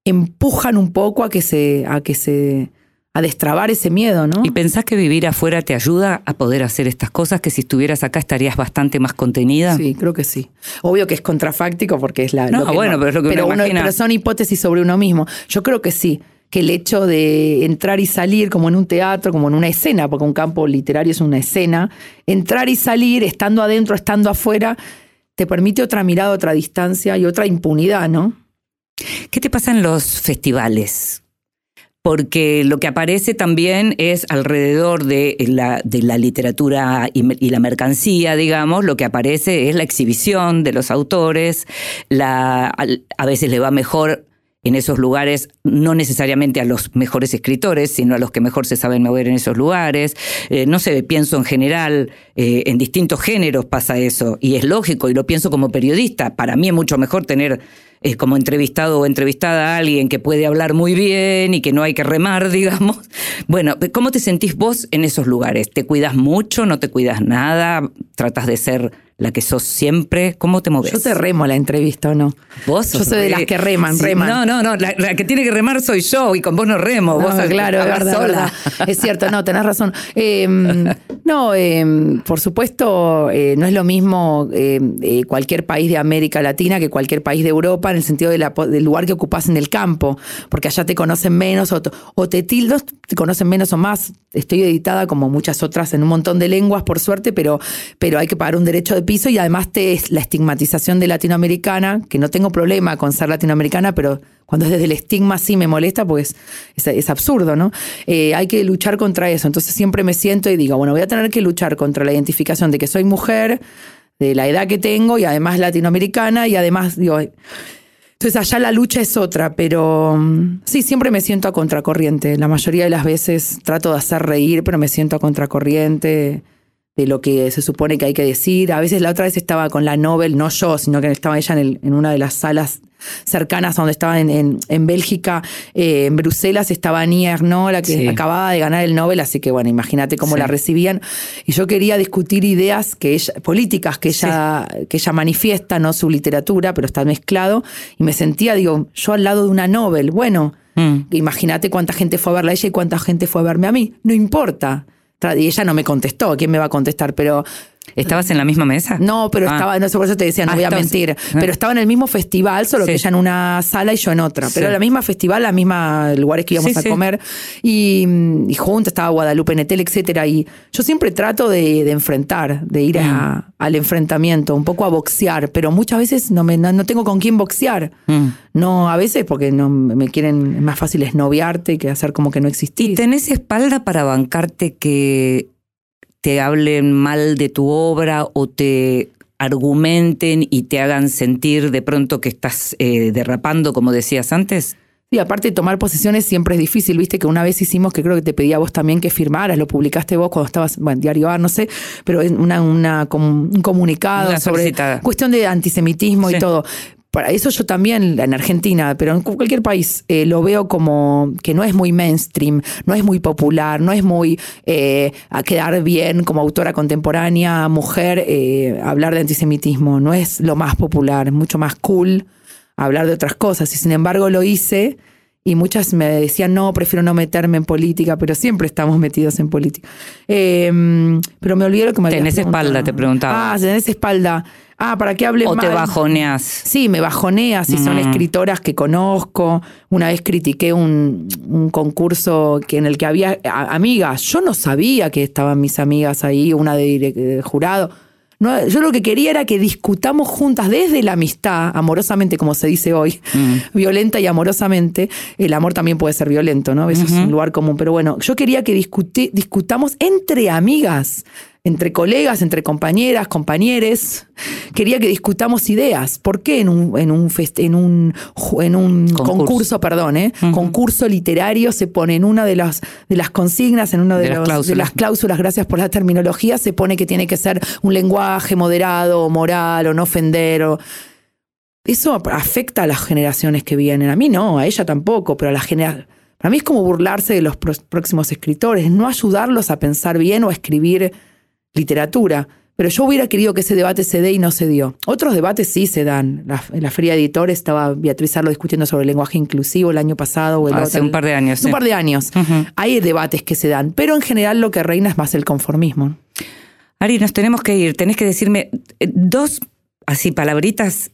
empujan un poco a que se... A que se a destrabar ese miedo, ¿no? ¿Y pensás que vivir afuera te ayuda a poder hacer estas cosas? Que si estuvieras acá estarías bastante más contenida. Sí, creo que sí. Obvio que es contrafáctico porque es la. No, bueno, pero es lo que pero uno, Pero son hipótesis sobre uno mismo. Yo creo que sí. Que el hecho de entrar y salir como en un teatro, como en una escena, porque un campo literario es una escena, entrar y salir, estando adentro, estando afuera, te permite otra mirada, otra distancia y otra impunidad, ¿no? ¿Qué te pasa en los festivales? Porque lo que aparece también es alrededor de la, de la literatura y, la mercancía, digamos, lo que aparece es la exhibición de los autores, la, a veces le va mejor en esos lugares, no necesariamente a los mejores escritores, sino a los que mejor se saben mover en esos lugares. Eh, no sé, pienso en general, eh, en distintos géneros pasa eso, y es lógico, y lo pienso como periodista. Para mí es mucho mejor tener eh, como entrevistado o entrevistada a alguien que puede hablar muy bien y que no hay que remar, digamos. Bueno, ¿cómo te sentís vos en esos lugares? ¿Te cuidas mucho? ¿No te cuidas nada? ¿Tratas de ser la que sos siempre. ¿Cómo te moves? Yo te remo la entrevista, ¿o no? Vos Yo soy de las que reman, Sí, reman. No, no, no. La, la que tiene que remar soy yo y con vos no remo. No, vos sos- claro, es verdad, sola. verdad. Es cierto, no, tenés razón. Eh, no, eh, por supuesto, eh, no es lo mismo eh, eh, cualquier país de América Latina que cualquier país de Europa en el sentido de la po- del lugar que ocupás en el campo, porque allá te conocen menos o te tildos, te conocen menos o más. Estoy editada como muchas otras en un montón de lenguas, por suerte, pero, pero hay que pagar un derecho de y además te la estigmatización de latinoamericana, que no tengo problema con ser latinoamericana, pero cuando es desde el estigma sí me molesta porque es, es, es absurdo, ¿no? Eh, hay que luchar contra eso. Entonces siempre me siento y digo, bueno, voy a tener que luchar contra la identificación de que soy mujer, de la edad que tengo y además latinoamericana y además, digo, entonces allá la lucha es otra, pero mm, sí, siempre me siento a contracorriente. La mayoría de las veces trato de hacer reír, pero me siento a contracorriente de lo que se supone que hay que decir. A veces la otra vez estaba con la Nobel, no yo, sino que estaba ella en, el- en una de las salas cercanas a donde estaba en, en- en Bélgica, eh, en Bruselas, estaba Nia Ernaux, la que Sí. acababa de ganar el Nobel, así que bueno, imagínate cómo Sí. la recibían. Y yo quería discutir ideas que ella, políticas que ella, que ella manifiesta, no su literatura, pero está mezclado. Y me sentía, digo, yo al lado de una Nobel. Bueno, Mm. imagínate cuánta gente fue a verla a ella y cuánta gente fue a verme a mí. No importa. Y ella no me contestó, ¿quién me va a contestar? Pero ¿Estabas en la misma mesa? no, pero Ah. estaba, no sé, por eso te decía, no Ah, voy a mentir. Pero estaba en el mismo festival, solo Sí. que ella en una sala y yo en otra. Pero Sí. la misma festival, la misma lugares que íbamos a comer. Y, y estaba Guadalupe Netel, etcétera. Y yo siempre trato de, de enfrentar, de ir Mm. a- al enfrentamiento, un poco a boxear, pero muchas veces no, me, no, no tengo con quién boxear. Mm. No, a veces porque no me quieren, es más fácil esnoviarte que hacer como que no ¿Y existís. tenés espalda para bancarte que te hablen mal de tu obra o te argumenten y te hagan sentir de pronto que estás eh, derrapando, como decías antes? Y aparte de tomar posiciones siempre es difícil, viste que una vez hicimos que creo que te pedía a vos también que firmaras, lo publicaste vos cuando estabas, bueno, Diario A, no sé, pero una, una, un comunicado Una sobre cuestión de antisemitismo Sí. y todo. Para eso yo también en Argentina, pero en cualquier país, eh, lo veo como que no es muy mainstream, no es muy popular, no es muy eh, a quedar bien como autora contemporánea, mujer, eh, hablar de antisemitismo, no es lo más popular, es mucho más cool hablar de otras cosas. Y sin embargo lo hice y muchas me decían, no, prefiero no meterme en política, pero siempre estamos metidos en política. Eh, pero me olvidé lo que me ¿Tenés espalda? Te preguntaba. Ah, tenés espalda. Ah, ¿para qué hable ¿O te bajoneas? Sí, me bajonea si son Mm. escritoras que conozco. Una vez critiqué un, un concurso que en el que había a- amigas. Yo no sabía que estaban mis amigas ahí, una de, direc- de jurado. No, yo lo que quería era que discutamos juntas desde la amistad, amorosamente, como se dice hoy, violenta y amorosamente. El amor también puede ser violento, ¿no? Eso es un lugar común. Pero bueno, yo quería que discuti- discutamos entre amigas, entre colegas, entre compañeras, compañeres. Quería que discutamos ideas. ¿Por qué en un, en un, en un, ju- en un Concurso. concurso, perdón, ¿eh? concurso literario se pone en una de las, de las consignas, en una de, De las los- de cláusulas. las cláusulas, gracias por la terminología, se pone que tiene que ser un lenguaje moderado, moral, o no ofender, o... Eso afecta a las generaciones que vienen. A mí no, a ella tampoco, pero a la generación... Para mí es como burlarse de los próximos escritores, no ayudarlos a pensar bien o a escribir literatura. Pero yo hubiera querido que ese debate se dé y no se dio. Otros debates sí se dan. La- en la Feria de Editores estaba Beatriz Arlo discutiendo sobre el lenguaje inclusivo el año pasado. O el Hace otro. un par de años, Un sí. par de años. Hay debates que se dan, pero en general lo que reina es más el conformismo. Ari, nos tenemos que ir. Tenés que decirme eh, dos, así, palabritas.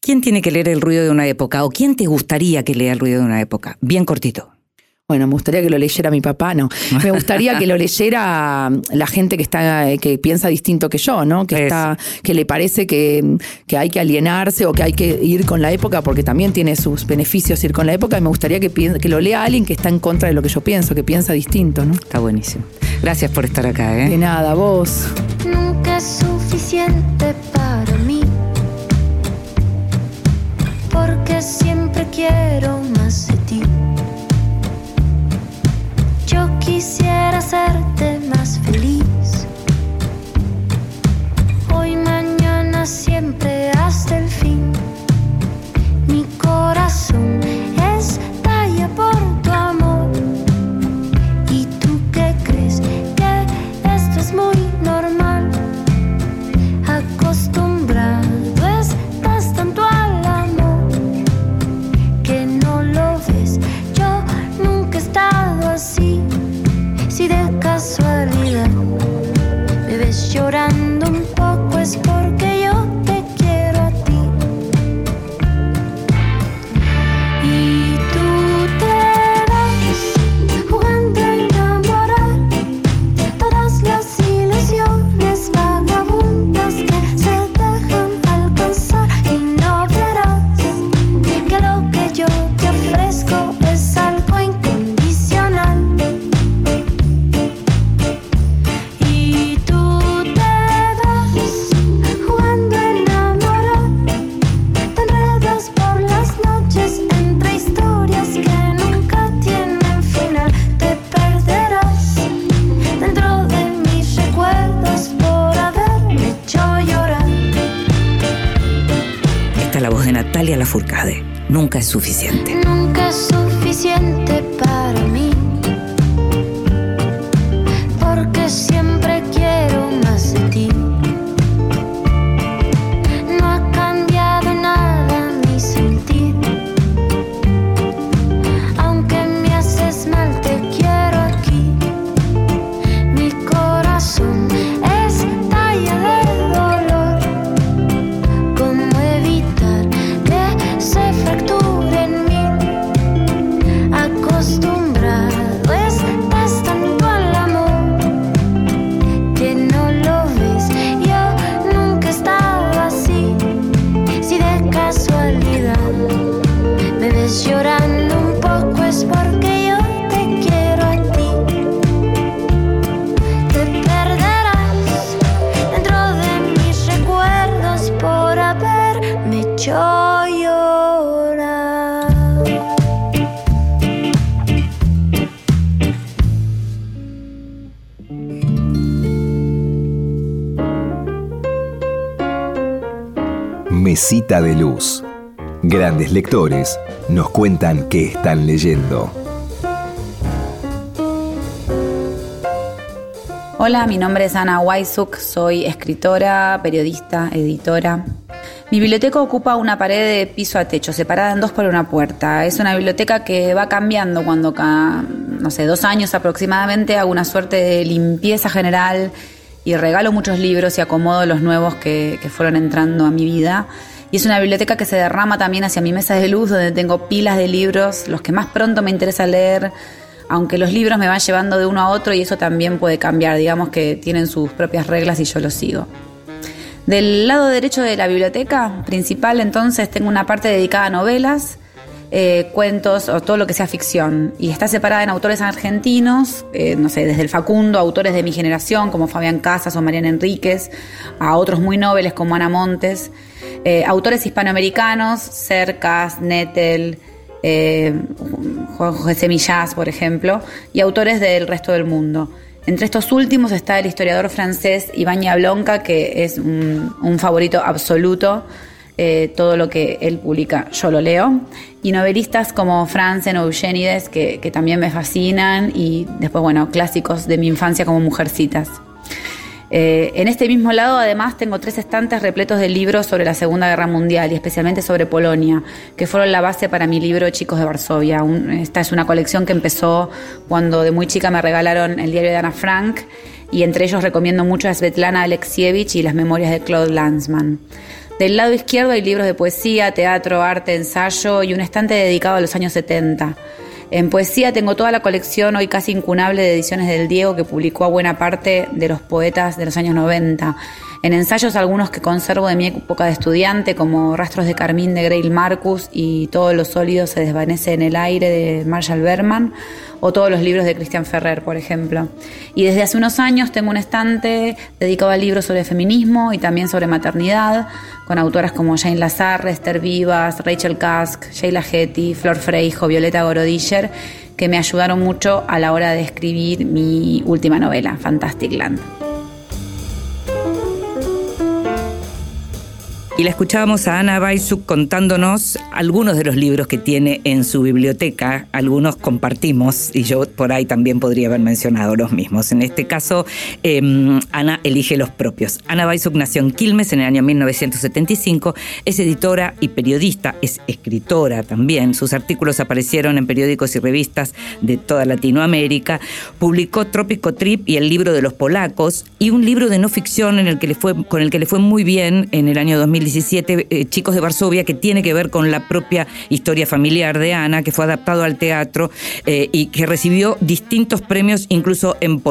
¿Quién tiene que leer el ruido de una época? ¿O quién te gustaría que lea el ruido de una época? Bien cortito. Bueno, me gustaría que lo leyera mi papá, no. Me gustaría que lo leyera la gente que está, que piensa distinto que yo, ¿no? Que está, que le parece que, que hay que alienarse o que hay que ir con la época, porque también tiene sus beneficios ir con la época. Y me gustaría que, piense- que lo lea alguien que está en contra de lo que yo pienso, que piensa distinto, ¿no? Está buenísimo. Gracias por estar acá, De ¿eh? nada, vos. nunca es suficiente para mí. Porque siempre quiero más de ti. Quisiera hacerte más feliz. Hoy, mañana, siempre hasta el fin. Mi corazón si de casualidad me ves llorando un poco es porque Nunca es suficiente. Mesita de Luz. Grandes lectores nos cuentan qué están leyendo. Hola, mi nombre es Ana Waisuk, soy escritora, periodista, editora. Mi biblioteca ocupa una pared de piso a techo, separada en dos por una puerta. Es una biblioteca que va cambiando cuando, ca- no sé, dos años aproximadamente hago una suerte de limpieza general y regalo muchos libros y acomodo los nuevos que, que fueron entrando a mi vida. Y es una biblioteca que se derrama también hacia mi mesa de luz, donde tengo pilas de libros, los que más pronto me interesa leer, aunque los libros me van llevando de uno a otro y eso también puede cambiar, digamos que tienen sus propias reglas y yo los sigo. Del lado derecho de la biblioteca principal entonces tengo una parte dedicada a novelas, eh, cuentos o todo lo que sea ficción y está separada en autores argentinos, eh, no sé, desde el Facundo, autores de mi generación como Fabián Casas o Mariana Enríquez, a otros muy nobles como Ana Montes, eh, autores hispanoamericanos, Cercas, Nettel, José Millás, por ejemplo, y autores del resto del mundo. Entre estos últimos está el historiador francés Ibaña Blonca, que es un favorito absoluto. Eh, todo lo que él publica yo lo leo. Y novelistas como Franzen o Eugénides, que, también me fascinan. Y después, bueno, clásicos de mi infancia como Mujercitas. Eh, en este mismo lado, además, tengo tres estantes repletos de libros sobre la Segunda Guerra Mundial y especialmente sobre Polonia, que fueron la base para mi libro Chicos de Varsovia. Esta es una colección que empezó cuando de muy chica me regalaron el diario de Ana Frank y entre ellos recomiendo mucho a Svetlana Alexievich y las memorias de Claude Lanzmann. Del lado izquierdo hay libros de poesía, teatro, arte, ensayo y un estante dedicado a los años 70. En poesía tengo toda la colección hoy casi incunable de ediciones del Diego que publicó a buena parte de los poetas de los años 90. En ensayos algunos que conservo de mi época de estudiante como Rastros de Carmín de Grail Marcus y Todo lo sólido se desvanece en el aire de Marshall Berman o todos los libros de Christian Ferrer, por ejemplo. Y desde hace unos años tengo un estante dedicado a libros sobre feminismo y también sobre maternidad, con autoras como Jane Lazar, Esther Vivas, Rachel Kask, Sheila Getty, Flor Freijo, Violeta Gorodischer, que me ayudaron mucho a la hora de escribir mi última novela, Fantastic Land. Y la escuchábamos a Ana Baisuk contándonos algunos de los libros que tiene en su biblioteca. Algunos compartimos y yo por ahí también podría haber mencionado los mismos. En este caso, eh, Ana elige los propios. Ana Baisuk nació en Quilmes en el año 1975. Es editora y periodista, es escritora también. Sus artículos aparecieron en periódicos y revistas de toda Latinoamérica. Publicó Trópico Trip y el libro de los polacos y un libro de no ficción en el que con el que le fue muy bien en el año 2017, eh, Chicos de Varsovia, que tiene que ver con la propia historia familiar de Ana, que fue adaptado al teatro eh, y que recibió distintos premios incluso en,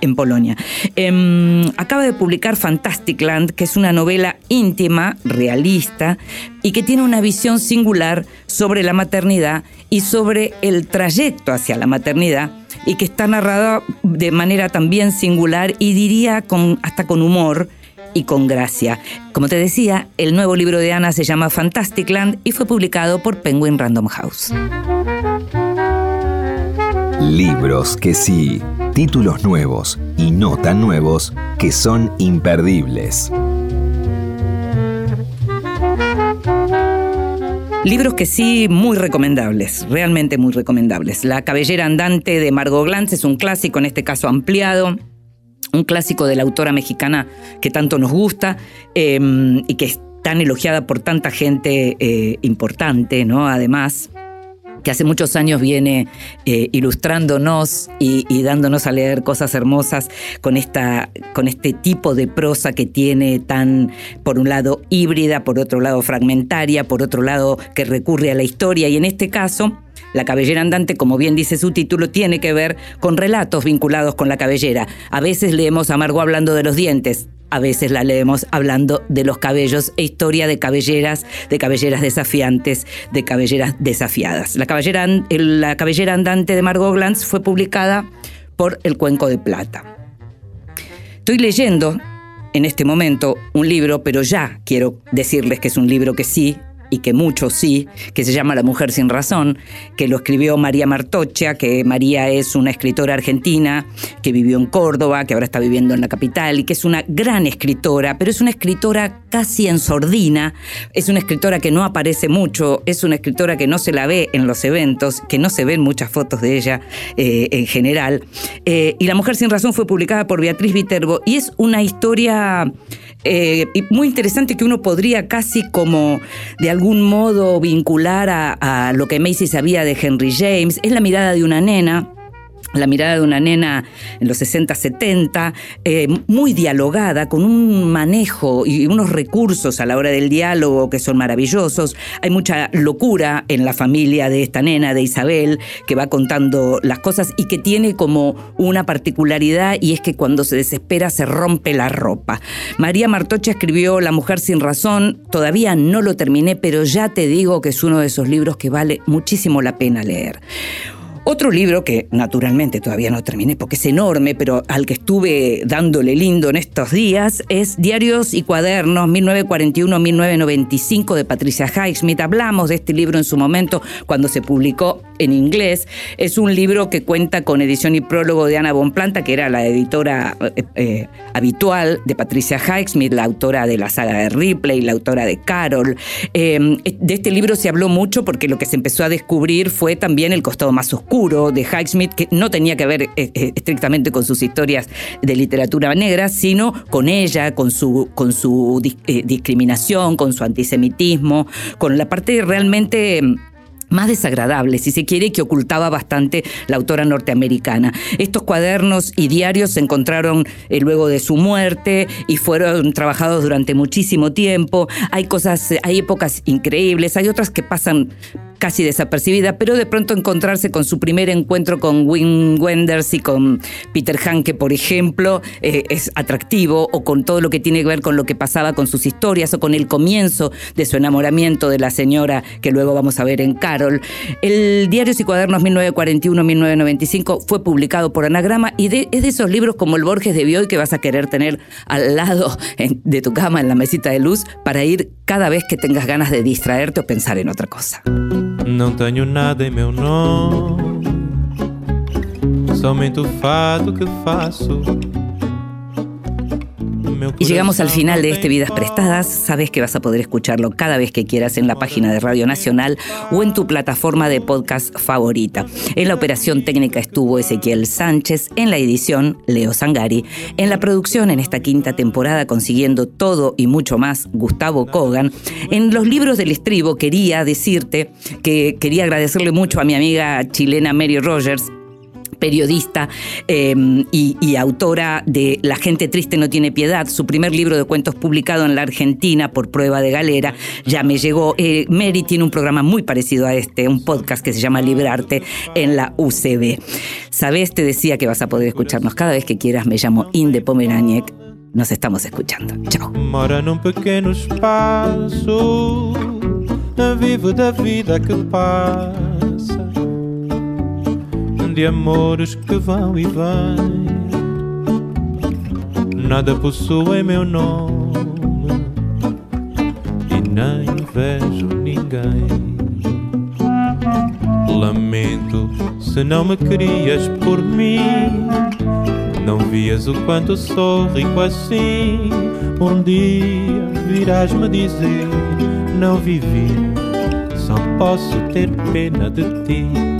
en Polonia. Em, acaba de publicar Fantastic Land, que es una novela íntima, realista, y que tiene una visión singular sobre la maternidad y sobre el trayecto hacia la maternidad y que está narrada de manera también singular y diría hasta con humor y con gracia. Como te decía, el nuevo libro de Ana se llama Fantastic Land y fue publicado por Penguin Random House. Libros que sí, títulos nuevos y no tan nuevos que son imperdibles. Libros que sí, muy recomendables, realmente muy recomendables. La cabellera andante de Margot Glantz es un clásico, en este caso ampliado, un clásico de la autora mexicana que tanto nos gusta eh, y que es tan elogiada por tanta gente eh, importante, ¿no? Además que hace muchos años viene eh, ilustrándonos y, y, dándonos a leer cosas hermosas con, esta, con este tipo de prosa que tiene tan, por un lado, híbrida, por otro lado, fragmentaria, por otro lado, que recurre a la historia. Y en este caso, la cabellera andante, como bien dice su título, tiene que ver con relatos vinculados con la cabellera. A veces leemos a Margot hablando de los dientes, a veces la leemos hablando de los cabellos e historia de cabelleras, de cabelleras desafiantes, de cabelleras desafiadas. La cabellera, la cabellera andante de Margot Glantz fue publicada por El Cuenco de Plata. Estoy leyendo en este momento un libro, pero ya quiero decirles que es un libro que sí y que muchos sí, que se llama La Mujer sin Razón, que lo escribió María Martocha, que María es una escritora argentina que vivió en Córdoba, que ahora está viviendo en la capital y que es una gran escritora, pero es una escritora casi en sordina, es una escritora que no aparece mucho, es una escritora que no se la ve en los eventos, que no se ven muchas fotos de ella eh, en general. Eh, y La Mujer sin Razón fue publicada por Beatriz Viterbo y es una historia eh, muy interesante que uno podría casi como de algún modo vincular a, a lo que Macy sabía de Henry James. Es la mirada de una nena la mirada de una nena en los 60, 70, eh, muy dialogada, con un manejo y unos recursos a la hora del diálogo que son maravillosos. Hay mucha locura en la familia de esta nena, de Isabel, que va contando las cosas y que tiene como una particularidad y es que cuando se desespera se rompe la ropa. María Martocha escribió La mujer sin razón, todavía no lo terminé, pero ya te digo que es uno de esos libros que vale muchísimo la pena leer. Otro libro que naturalmente todavía no terminé porque es enorme, pero al que estuve dándole lindo en estos días es Diarios y Cuadernos 1941-1995 de Patricia Highsmith. Hablamos de este libro en su momento cuando se publicó en inglés. Es un libro que cuenta con edición y prólogo de Ana Bonplanta, que era la editora eh, eh, habitual de Patricia Highsmith, la autora de la saga de Ripley, la autora de Carol. Eh, de este libro se habló mucho porque lo que se empezó a descubrir fue también el costado más oscuro de Highsmith, que no tenía que ver eh, eh, estrictamente con sus historias de literatura negra, sino con ella, con su, con su eh, discriminación, con su antisemitismo, con la parte realmente más desagradable, si se quiere, que ocultaba bastante la autora norteamericana. Estos cuadernos y diarios se encontraron luego de su muerte y fueron trabajados durante muchísimo tiempo. Hay cosas, hay épocas increíbles, hay otras que pasan casi desapercibida, pero de pronto encontrarse con su primer encuentro con Wim Wenders y con Peter Hanke, por ejemplo, eh, es atractivo, o con todo lo que tiene que ver con lo que pasaba con sus historias, o con el comienzo de su enamoramiento de la señora que luego vamos a ver en Carol. El Diarios y Cuadernos 1941-1995 fue publicado por Anagrama y es de esos libros como el Borges de Bioy que vas a querer tener al lado de tu cama en la mesita de luz para ir cada vez que tengas ganas de distraerte o pensar en otra cosa. Não tenho nada em meu nome, somente o fato que faço. Y llegamos al final de este Vidas Prestadas. Sabes que vas a poder escucharlo cada vez que quieras en la página de Radio Nacional o en tu plataforma de podcast favorita. En la operación técnica estuvo Ezequiel Sánchez, en la edición Leo Sangari, en la producción en esta quinta temporada consiguiendo todo y mucho más Gustavo Kogan. En los libros del estribo quería decirte que quería agradecerle mucho a mi amiga chilena Mary Rogers periodista eh, y, autora de La gente triste no tiene piedad, su primer libro de cuentos publicado en la Argentina por prueba de galera, ya me llegó. Eh, Mary tiene un programa muy parecido a este, un podcast que se llama Librarte en la UCB. Sabes, te decía que vas a poder escucharnos cada vez que quieras, me llamo Inde Pomeraniec. Nos estamos escuchando. Chao. Vivo da vida que. De amores que vão e vêm. Nada possui meu nome, nem vejo ninguém. Lamento se não me querias por mim. Não vias o quanto sou rico assim. Um dia virás me dizer: Não vivi, só posso ter pena de ti.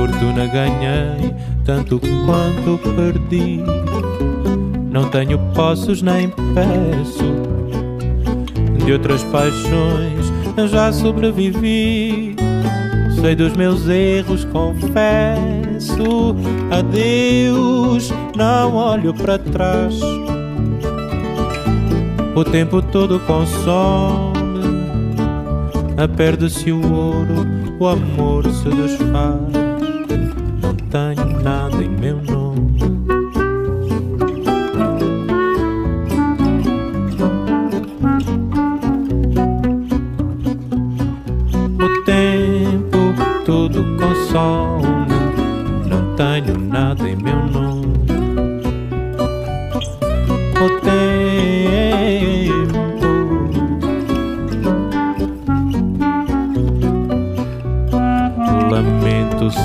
Fortuna ganhei tanto quanto perdi. Não tenho posses nem peço. De outras paixões já sobrevivi. Sei dos meus erros, confesso. Adeus, não olho para trás. O tempo todo consome. Perde-se o ouro, o amor se desfaz. Nada em meu nome. O tempo todo consome. Não tenho nada em meu nome.